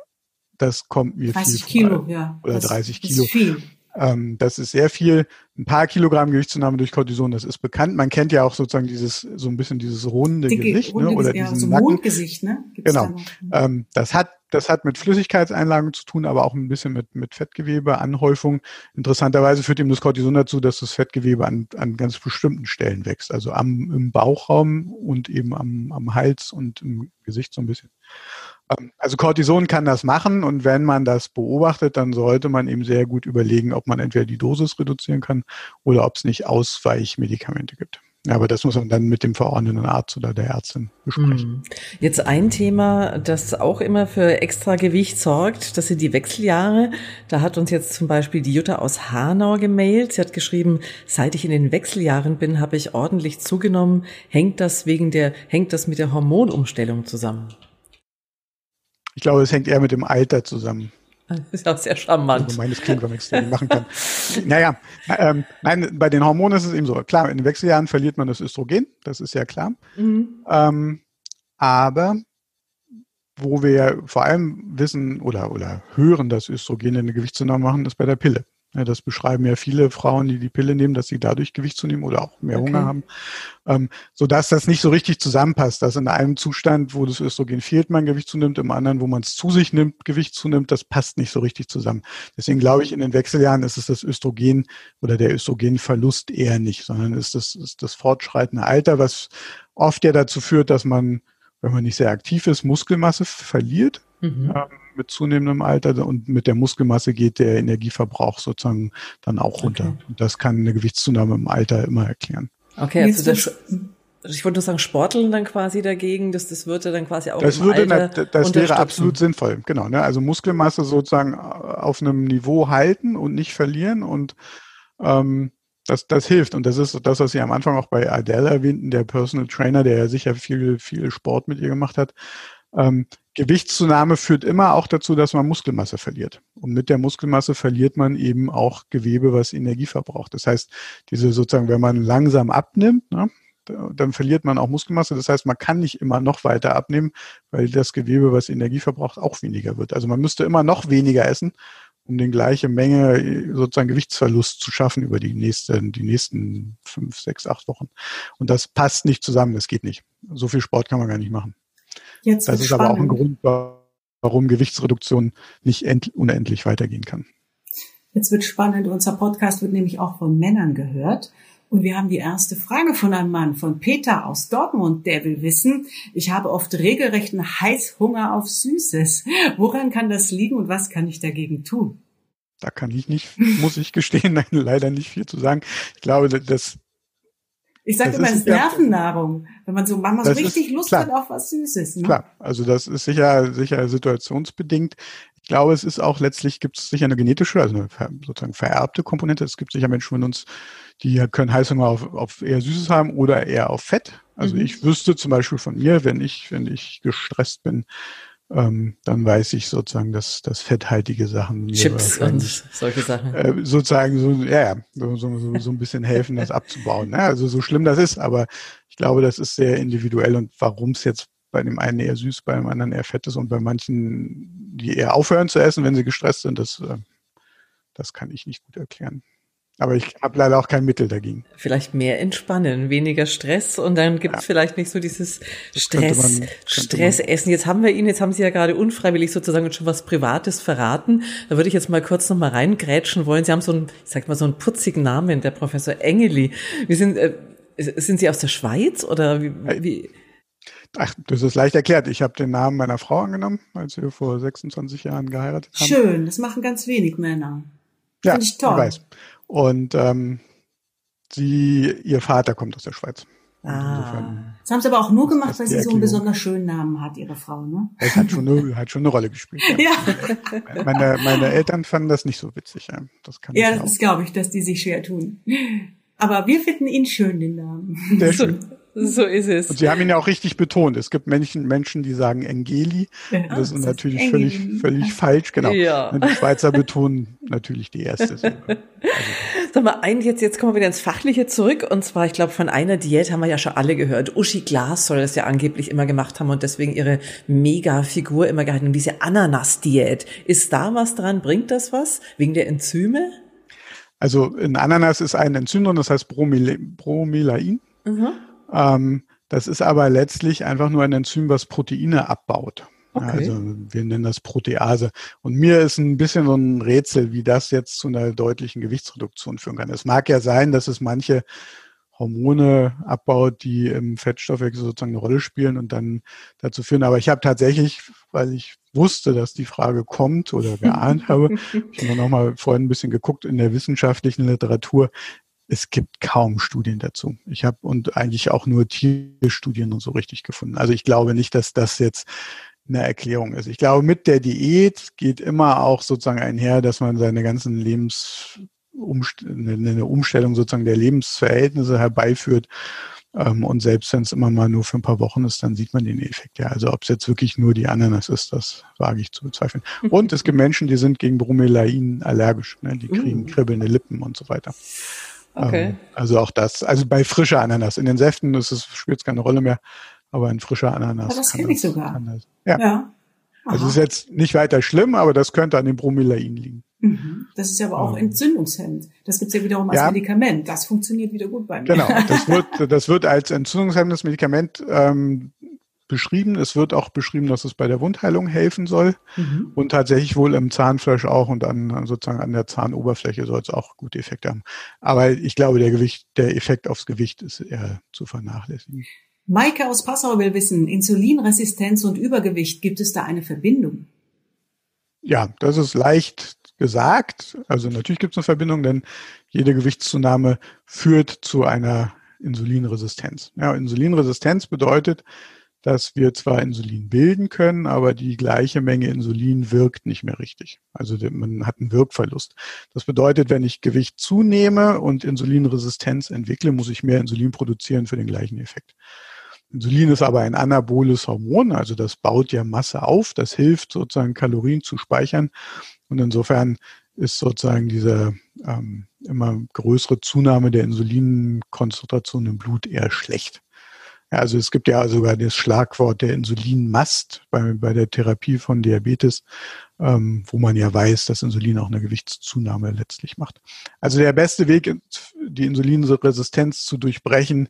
[SPEAKER 3] das kommt mir 30
[SPEAKER 1] viel Kilo, vor. ja.
[SPEAKER 3] Oder das 30 Kilo. Ist viel. Ähm, das ist sehr viel. Ein paar Kilogramm Gewichtszunahme durch Cortison, das ist bekannt. Man kennt ja auch sozusagen dieses, so ein bisschen dieses runde Dicke, Gesicht, ne? runde ne? oder ja, diesen so Nacken.
[SPEAKER 1] Mondgesicht, ne?
[SPEAKER 3] Gibt's genau. Ähm, das hat, das hat mit Flüssigkeitseinlagen zu tun, aber auch ein bisschen mit, mit Fettgewebe, Anhäufung. Interessanterweise führt eben das Cortison dazu, dass das Fettgewebe an, an ganz bestimmten Stellen wächst. Also am, im Bauchraum und eben am, am Hals und im Gesicht so ein bisschen. Ähm, also Cortison kann das machen und wenn man das beobachtet, dann sollte man eben sehr gut überlegen, ob man entweder die Dosis reduzieren kann oder ob es nicht Ausweichmedikamente gibt. Ja, aber das muss man dann mit dem verordneten Arzt oder der Ärztin besprechen. Hm.
[SPEAKER 2] Jetzt ein Thema, das auch immer für extra Gewicht sorgt, das sind die Wechseljahre. Da hat uns jetzt zum Beispiel die Jutta aus Hanau gemailt. Sie hat geschrieben, seit ich in den Wechseljahren bin, habe ich ordentlich zugenommen. Hängt das wegen der, hängt das mit der Hormonumstellung zusammen?
[SPEAKER 3] Ich glaube, es hängt eher mit dem Alter zusammen.
[SPEAKER 2] Das ist auch sehr charmant.
[SPEAKER 3] Also meines Kind, man es machen kann. naja, ähm, nein, bei den Hormonen ist es eben so. Klar, in den Wechseljahren verliert man das Östrogen, das ist ja klar. Mhm. Ähm, aber wo wir vor allem wissen oder, oder hören, dass Östrogene eine Gewichtszunahme machen, ist bei der Pille. Ja, das beschreiben ja viele Frauen, die die Pille nehmen, dass sie dadurch Gewicht zunehmen oder auch mehr okay. Hunger haben, ähm, so dass das nicht so richtig zusammenpasst, dass in einem Zustand, wo das Östrogen fehlt, man Gewicht zunimmt, im anderen, wo man es zu sich nimmt, Gewicht zunimmt, das passt nicht so richtig zusammen. Deswegen glaube ich, in den Wechseljahren ist es das Östrogen oder der Östrogenverlust eher nicht, sondern ist das, ist das fortschreitende Alter, was oft ja dazu führt, dass man, wenn man nicht sehr aktiv ist, Muskelmasse verliert. Mhm. Ähm, mit zunehmendem Alter und mit der Muskelmasse geht der Energieverbrauch sozusagen dann auch runter. Okay. Und das kann eine Gewichtszunahme im Alter immer erklären.
[SPEAKER 2] Okay, also das, ich wollte nur sagen, Sporteln dann quasi dagegen, das, das würde dann quasi auch
[SPEAKER 3] das würde, Alter Das wäre absolut sinnvoll, genau. Ne? Also Muskelmasse sozusagen auf einem Niveau halten und nicht verlieren und ähm, das, das hilft. Und das ist das, was Sie am Anfang auch bei Adele erwähnten, der Personal Trainer, der ja sicher viel, viel Sport mit ihr gemacht hat. Ähm, Gewichtszunahme führt immer auch dazu, dass man Muskelmasse verliert. Und mit der Muskelmasse verliert man eben auch Gewebe, was Energie verbraucht. Das heißt, diese sozusagen, wenn man langsam abnimmt, ne, dann verliert man auch Muskelmasse. Das heißt, man kann nicht immer noch weiter abnehmen, weil das Gewebe, was Energie verbraucht, auch weniger wird. Also man müsste immer noch weniger essen, um den gleiche Menge sozusagen Gewichtsverlust zu schaffen über die nächsten, die nächsten fünf, sechs, acht Wochen. Und das passt nicht zusammen. Das geht nicht. So viel Sport kann man gar nicht machen. Jetzt das ist spannend. aber auch ein Grund, warum Gewichtsreduktion nicht unendlich weitergehen kann.
[SPEAKER 1] Jetzt wird spannend. Unser Podcast wird nämlich auch von Männern gehört. Und wir haben die erste Frage von einem Mann, von Peter aus Dortmund, der will wissen, ich habe oft regelrechten Heißhunger auf Süßes. Woran kann das liegen und was kann ich dagegen tun?
[SPEAKER 3] Da kann ich nicht, muss ich gestehen, leider nicht viel zu sagen. Ich glaube, das
[SPEAKER 1] ich sage immer, es ist Nervennahrung, wenn man so manchmal so richtig Lust klar, hat auf was Süßes. Ne?
[SPEAKER 3] Klar, also das ist sicher, sicher situationsbedingt. Ich glaube, es ist auch letztlich gibt es sicher eine genetische, also eine sozusagen vererbte Komponente. Es gibt sicher Menschen von uns, die können Heißhunger auf, auf eher Süßes haben oder eher auf Fett. Also mhm. ich wüsste zum Beispiel von mir, wenn ich, wenn ich gestresst bin, ähm, dann weiß ich sozusagen, dass, dass fetthaltige Sachen
[SPEAKER 2] Chips und solche Sachen
[SPEAKER 3] äh, sozusagen so ja, so, so, so ein bisschen helfen, das abzubauen. Ne? Also so schlimm das ist, aber ich glaube, das ist sehr individuell und warum es jetzt bei dem einen eher süß, bei dem anderen eher fett ist und bei manchen, die eher aufhören zu essen, wenn sie gestresst sind, das, äh, das kann ich nicht gut erklären. Aber ich habe leider auch kein Mittel dagegen.
[SPEAKER 2] Vielleicht mehr entspannen, weniger Stress und dann gibt es ja. vielleicht nicht so dieses Stress, man, Stressessen. Jetzt haben wir ihn, jetzt haben Sie ja gerade unfreiwillig sozusagen schon was Privates verraten. Da würde ich jetzt mal kurz noch mal reingrätschen wollen. Sie haben so einen, ich sag mal, so einen putzigen Namen, der Professor Engeli. Wie sind, äh, sind Sie aus der Schweiz oder wie? wie?
[SPEAKER 3] Ach, das ist leicht erklärt. Ich habe den Namen meiner Frau angenommen, als wir vor 26 Jahren geheiratet haben.
[SPEAKER 1] Schön, das machen ganz wenig Männer.
[SPEAKER 3] Ja, Finde ich toll. Ich weiß. Und ähm, sie, ihr Vater kommt aus der Schweiz.
[SPEAKER 1] Ah. Das haben sie aber auch nur gemacht, weil sie so einen besonders schönen Namen hat, ihre Frau, ne?
[SPEAKER 3] Das hat schon eine, hat schon eine Rolle gespielt. Ja. ja. Meine, meine Eltern fanden das nicht so witzig. Ja,
[SPEAKER 1] das, kann ja, das glaube ich, dass die sich schwer tun. Aber wir finden ihn schön, den Namen.
[SPEAKER 3] Sehr schön. So ist es. Und Sie haben ihn ja auch richtig betont. Es gibt Menschen, Menschen die sagen Engeli. Ja, das ist natürlich Engeli. völlig, völlig falsch, genau. Ja. Und die Schweizer betonen natürlich die erste. Also.
[SPEAKER 2] Sag mal, ein, jetzt, jetzt kommen wir wieder ins Fachliche zurück. Und zwar, ich glaube, von einer Diät haben wir ja schon alle gehört. Uschi Glas soll das ja angeblich immer gemacht haben und deswegen ihre Mega-Figur immer gehalten. Diese Ananas-Diät. Ist da was dran? Bringt das was? Wegen der Enzyme?
[SPEAKER 3] Also in Ananas ist ein Enzym drin, das heißt Bromelain. Mhm. Ähm, das ist aber letztlich einfach nur ein Enzym, was Proteine abbaut. Okay. Also wir nennen das Protease. Und mir ist ein bisschen so ein Rätsel, wie das jetzt zu einer deutlichen Gewichtsreduktion führen kann. Es mag ja sein, dass es manche Hormone abbaut, die im Fettstoffwechsel sozusagen eine Rolle spielen und dann dazu führen. Aber ich habe tatsächlich, weil ich wusste, dass die Frage kommt oder geahnt habe, ich habe noch mal vorhin ein bisschen geguckt in der wissenschaftlichen Literatur es gibt kaum Studien dazu. Ich habe und eigentlich auch nur Tierstudien und so richtig gefunden. Also ich glaube nicht, dass das jetzt eine Erklärung ist. Ich glaube, mit der Diät geht immer auch sozusagen einher, dass man seine ganzen Lebens eine Umstellung sozusagen der Lebensverhältnisse herbeiführt. Ähm, und selbst wenn es immer mal nur für ein paar Wochen ist, dann sieht man den Effekt ja. Also ob es jetzt wirklich nur die Ananas ist, das wage ich zu bezweifeln. Und es gibt Menschen, die sind gegen Bromelain allergisch. Ne? Die kriegen uh. kribbelnde Lippen und so weiter. Okay. Ähm, also auch das. Also bei frischer Ananas. In den Säften ist es, spielt es keine Rolle mehr, aber in frischer Ananas. Aber
[SPEAKER 1] das kenne ich sogar.
[SPEAKER 3] Das, ja. ja. Also es ist jetzt nicht weiter schlimm, aber das könnte an dem Bromelain liegen.
[SPEAKER 1] Mhm. Das ist ja aber auch ähm. entzündungshemmend. Das gibt's ja wiederum als ja. Medikament. Das funktioniert wieder gut bei mir.
[SPEAKER 3] Genau, das wird, das wird als entzündungshemmendes Medikament ähm, beschrieben. Es wird auch beschrieben, dass es bei der Wundheilung helfen soll. Mhm. Und tatsächlich wohl im Zahnfleisch auch und an sozusagen an der Zahnoberfläche soll es auch gute Effekte haben. Aber ich glaube, der Gewicht, der Effekt aufs Gewicht ist eher zu vernachlässigen.
[SPEAKER 1] Maike aus Passau will wissen, Insulinresistenz und Übergewicht, gibt es da eine Verbindung?
[SPEAKER 3] Ja, das ist leicht gesagt. Also natürlich gibt es eine Verbindung, denn jede Gewichtszunahme führt zu einer Insulinresistenz. Ja, Insulinresistenz bedeutet, dass wir zwar Insulin bilden können, aber die gleiche Menge Insulin wirkt nicht mehr richtig. Also man hat einen Wirkverlust. Das bedeutet, wenn ich Gewicht zunehme und Insulinresistenz entwickle, muss ich mehr Insulin produzieren für den gleichen Effekt. Insulin ist aber ein anaboles Hormon, also das baut ja Masse auf, das hilft sozusagen Kalorien zu speichern und insofern ist sozusagen diese ähm, immer größere Zunahme der Insulinkonzentration im Blut eher schlecht. Also es gibt ja sogar das Schlagwort der Insulinmast bei, bei der Therapie von Diabetes, ähm, wo man ja weiß, dass Insulin auch eine Gewichtszunahme letztlich macht. Also der beste Weg, die Insulinresistenz zu durchbrechen,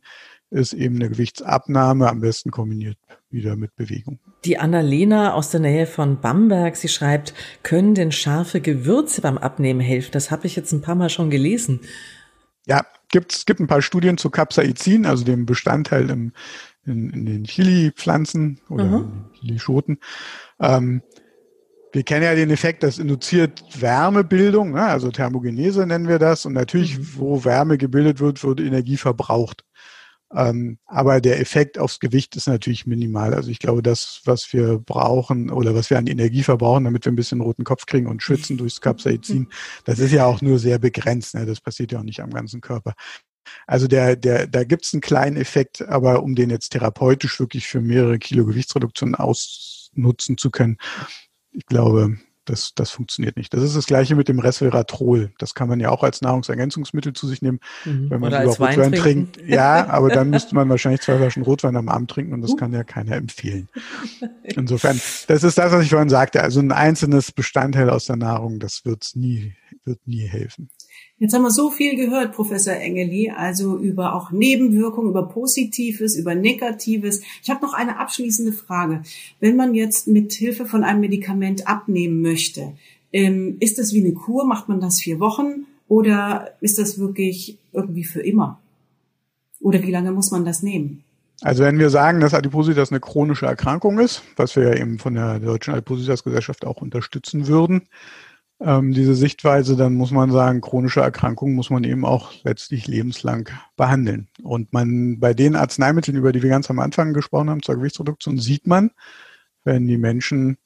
[SPEAKER 3] ist eben eine Gewichtsabnahme, am besten kombiniert wieder mit Bewegung.
[SPEAKER 2] Die Annalena aus der Nähe von Bamberg, sie schreibt, können denn scharfe Gewürze beim Abnehmen helfen? Das habe ich jetzt ein paar Mal schon gelesen.
[SPEAKER 3] Ja, gibt, es gibt ein paar Studien zu Capsaicin, also dem Bestandteil im, in, in den Chili-Pflanzen oder mhm. Chilischoten. Ähm, wir kennen ja den Effekt, das induziert Wärmebildung, ne? also Thermogenese nennen wir das. Und natürlich, mhm. wo Wärme gebildet wird, wird Energie verbraucht. Ähm, aber der Effekt aufs Gewicht ist natürlich minimal. Also ich glaube, das, was wir brauchen oder was wir an Energie verbrauchen, damit wir ein bisschen roten Kopf kriegen und schwitzen durchs Capsaicin, das ist ja auch nur sehr begrenzt. Ne? Das passiert ja auch nicht am ganzen Körper. Also der, der, da gibt es einen kleinen Effekt, aber um den jetzt therapeutisch wirklich für mehrere Kilo Gewichtsreduktion ausnutzen zu können, ich glaube, das, das funktioniert nicht. Das ist das gleiche mit dem Resveratrol. Das kann man ja auch als Nahrungsergänzungsmittel zu sich nehmen, mhm. wenn man Oder über Rotwein trinkt. Ja, aber dann müsste man wahrscheinlich zwei Flaschen Rotwein am Abend trinken und das uh. kann ja keiner empfehlen. Insofern, das ist das, was ich vorhin sagte. Also ein einzelnes Bestandteil aus der Nahrung, das wird's nie, wird nie helfen.
[SPEAKER 1] Jetzt haben wir so viel gehört, Professor Engeli, also über auch Nebenwirkungen, über Positives, über Negatives. Ich habe noch eine abschließende Frage. Wenn man jetzt mit Hilfe von einem Medikament abnehmen möchte, ähm, ist das wie eine Kur? Macht man das vier Wochen oder ist das wirklich irgendwie für immer? Oder wie lange muss man das nehmen?
[SPEAKER 3] Also wenn wir sagen, dass Adipositas eine chronische Erkrankung ist, was wir ja eben von der Deutschen Adipositas Gesellschaft auch unterstützen würden, ähm, diese Sichtweise, dann muss man sagen, chronische Erkrankungen muss man eben auch letztlich lebenslang behandeln. Und man bei den Arzneimitteln, über die wir ganz am Anfang gesprochen haben, zur Gewichtsreduktion, sieht man, wenn die Menschen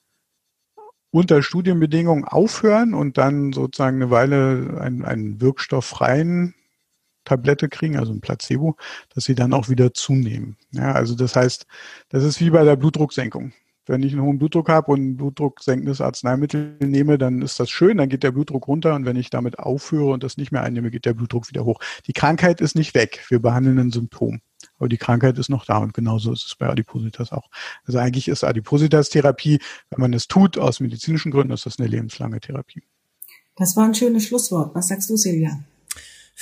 [SPEAKER 3] unter Studienbedingungen aufhören und dann sozusagen eine Weile einen, einen wirkstofffreien Tablette kriegen, also ein Placebo, dass sie dann auch wieder zunehmen. Ja, also das heißt, das ist wie bei der Blutdrucksenkung. Wenn ich einen hohen Blutdruck habe und ein blutdrucksenkendes Arzneimittel nehme, dann ist das schön, dann geht der Blutdruck runter und wenn ich damit aufhöre und das nicht mehr einnehme, geht der Blutdruck wieder hoch. Die Krankheit ist nicht weg, wir behandeln ein Symptom. Aber die Krankheit ist noch da und genauso ist es bei Adipositas auch. Also eigentlich ist Adipositas-Therapie, wenn man es tut, aus medizinischen Gründen, ist das eine lebenslange Therapie.
[SPEAKER 1] Das war ein schönes Schlusswort. Was sagst du, Silvia?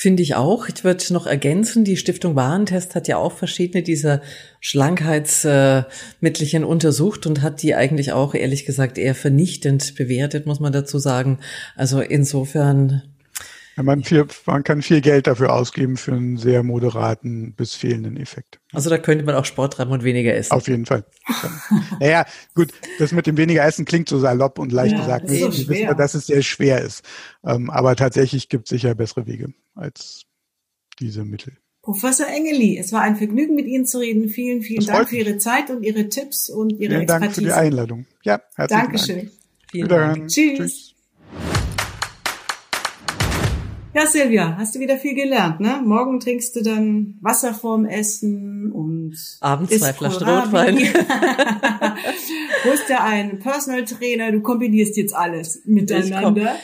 [SPEAKER 2] Finde ich auch. Ich würde noch ergänzen, die Stiftung Warentest hat ja auch verschiedene dieser Schlankheitsmittelchen untersucht und hat die eigentlich auch, ehrlich gesagt, eher vernichtend bewertet, muss man dazu sagen. Also insofern
[SPEAKER 3] ja, man, viel, man kann viel Geld dafür ausgeben für einen sehr moderaten bis fehlenden Effekt.
[SPEAKER 2] Also da könnte man auch Sport treiben und weniger essen.
[SPEAKER 3] Auf jeden Fall. naja, gut, das mit dem weniger Essen klingt so salopp und leicht ja, gesagt. Das ist, so wissen dass es sehr schwer ist. Ähm, aber tatsächlich gibt es sicher bessere Wege als diese Mittel.
[SPEAKER 1] Professor Engeli, es war ein Vergnügen, mit Ihnen zu reden. Vielen, vielen das Dank für Ihre Zeit und Ihre Tipps und Ihre
[SPEAKER 3] vielen
[SPEAKER 1] Expertise.
[SPEAKER 3] Dank für die Einladung. Ja, herzlichen
[SPEAKER 1] Dankeschön.
[SPEAKER 3] Dank.
[SPEAKER 1] Vielen Dank. Tschüss. Tschüss. Ja, Silvia, hast du wieder viel gelernt, ne? Morgen trinkst du dann Wasser vorm Essen und
[SPEAKER 2] abends zwei Flaschen Rotwein.
[SPEAKER 1] Wo ist ja ein Personal Trainer, du kombinierst jetzt alles miteinander.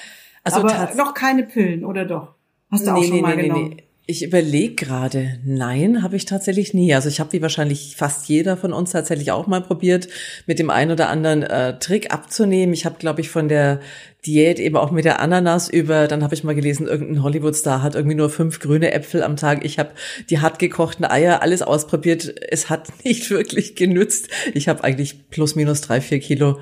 [SPEAKER 1] Also Aber noch keine Pillen, oder doch? Hast du nee, auch schon nee, mal nee, genommen? Nee.
[SPEAKER 2] Ich überlege gerade. Nein, habe ich tatsächlich nie. Also ich habe wie wahrscheinlich fast jeder von uns tatsächlich auch mal probiert, mit dem einen oder anderen äh, Trick abzunehmen. Ich habe, glaube ich, von der Diät eben auch mit der Ananas über, dann habe ich mal gelesen, irgendein Hollywood-Star hat irgendwie nur fünf grüne Äpfel am Tag. Ich habe die hart gekochten Eier, alles ausprobiert. Es hat nicht wirklich genützt. Ich habe eigentlich plus minus drei, vier Kilo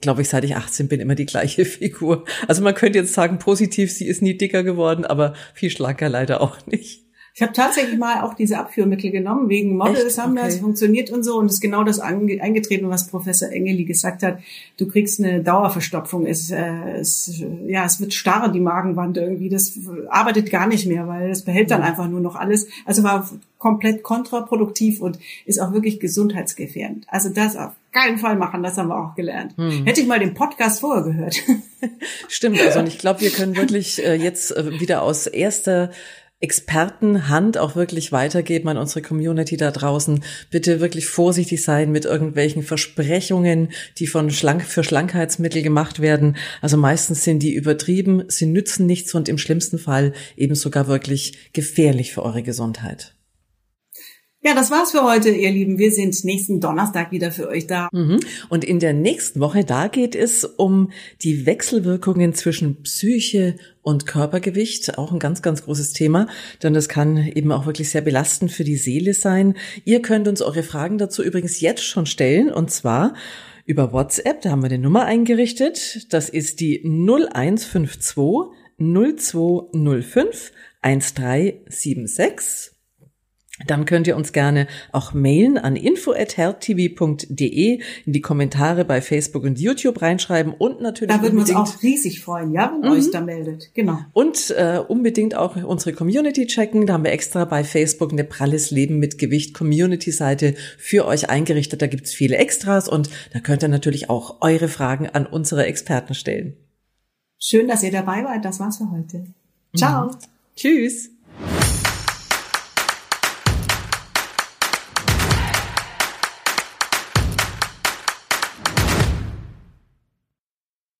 [SPEAKER 2] glaube ich, seit ich 18 bin, immer die gleiche Figur. Also man könnte jetzt sagen, positiv, sie ist nie dicker geworden, aber viel schlanker leider auch nicht.
[SPEAKER 1] Ich habe tatsächlich mal auch diese Abführmittel genommen, wegen Models haben okay. das funktioniert und so. Und es ist genau das eingetreten, was Professor Engeli gesagt hat. Du kriegst eine Dauerverstopfung. Es, äh, es, ja, es wird starr, die Magenwand irgendwie. Das arbeitet gar nicht mehr, weil das behält dann einfach nur noch alles. Also war komplett kontraproduktiv und ist auch wirklich gesundheitsgefährdend. Also das auf keinen Fall machen, das haben wir auch gelernt. Hm. Hätte ich mal den Podcast vorher gehört.
[SPEAKER 2] Stimmt, also und ich glaube, wir können wirklich äh, jetzt äh, wieder aus erster Expertenhand auch wirklich weitergeben an unsere Community da draußen. Bitte wirklich vorsichtig sein mit irgendwelchen Versprechungen, die von Schlank für Schlankheitsmittel gemacht werden. Also meistens sind die übertrieben, sie nützen nichts und im schlimmsten Fall eben sogar wirklich gefährlich für eure Gesundheit.
[SPEAKER 1] Ja, das war's für heute, ihr Lieben. Wir sind nächsten Donnerstag wieder für euch da.
[SPEAKER 2] Mhm. Und in der nächsten Woche, da geht es um die Wechselwirkungen zwischen Psyche und Körpergewicht. Auch ein ganz, ganz großes Thema, denn das kann eben auch wirklich sehr belastend für die Seele sein. Ihr könnt uns eure Fragen dazu übrigens jetzt schon stellen und zwar über WhatsApp. Da haben wir eine Nummer eingerichtet. Das ist die 0152 0205 1376. Dann könnt ihr uns gerne auch mailen an info@healthtv.de in die Kommentare bei Facebook und YouTube reinschreiben und natürlich
[SPEAKER 1] Da würden wir uns auch riesig freuen, ja, wenn ihr mhm. euch da meldet. Genau.
[SPEAKER 2] Und äh, unbedingt auch unsere Community checken. Da haben wir extra bei Facebook eine pralles Leben mit Gewicht Community Seite für euch eingerichtet. Da gibt's viele Extras und da könnt ihr natürlich auch eure Fragen an unsere Experten stellen.
[SPEAKER 1] Schön, dass ihr dabei wart. Das war's für heute. Ciao. Mhm.
[SPEAKER 2] Tschüss.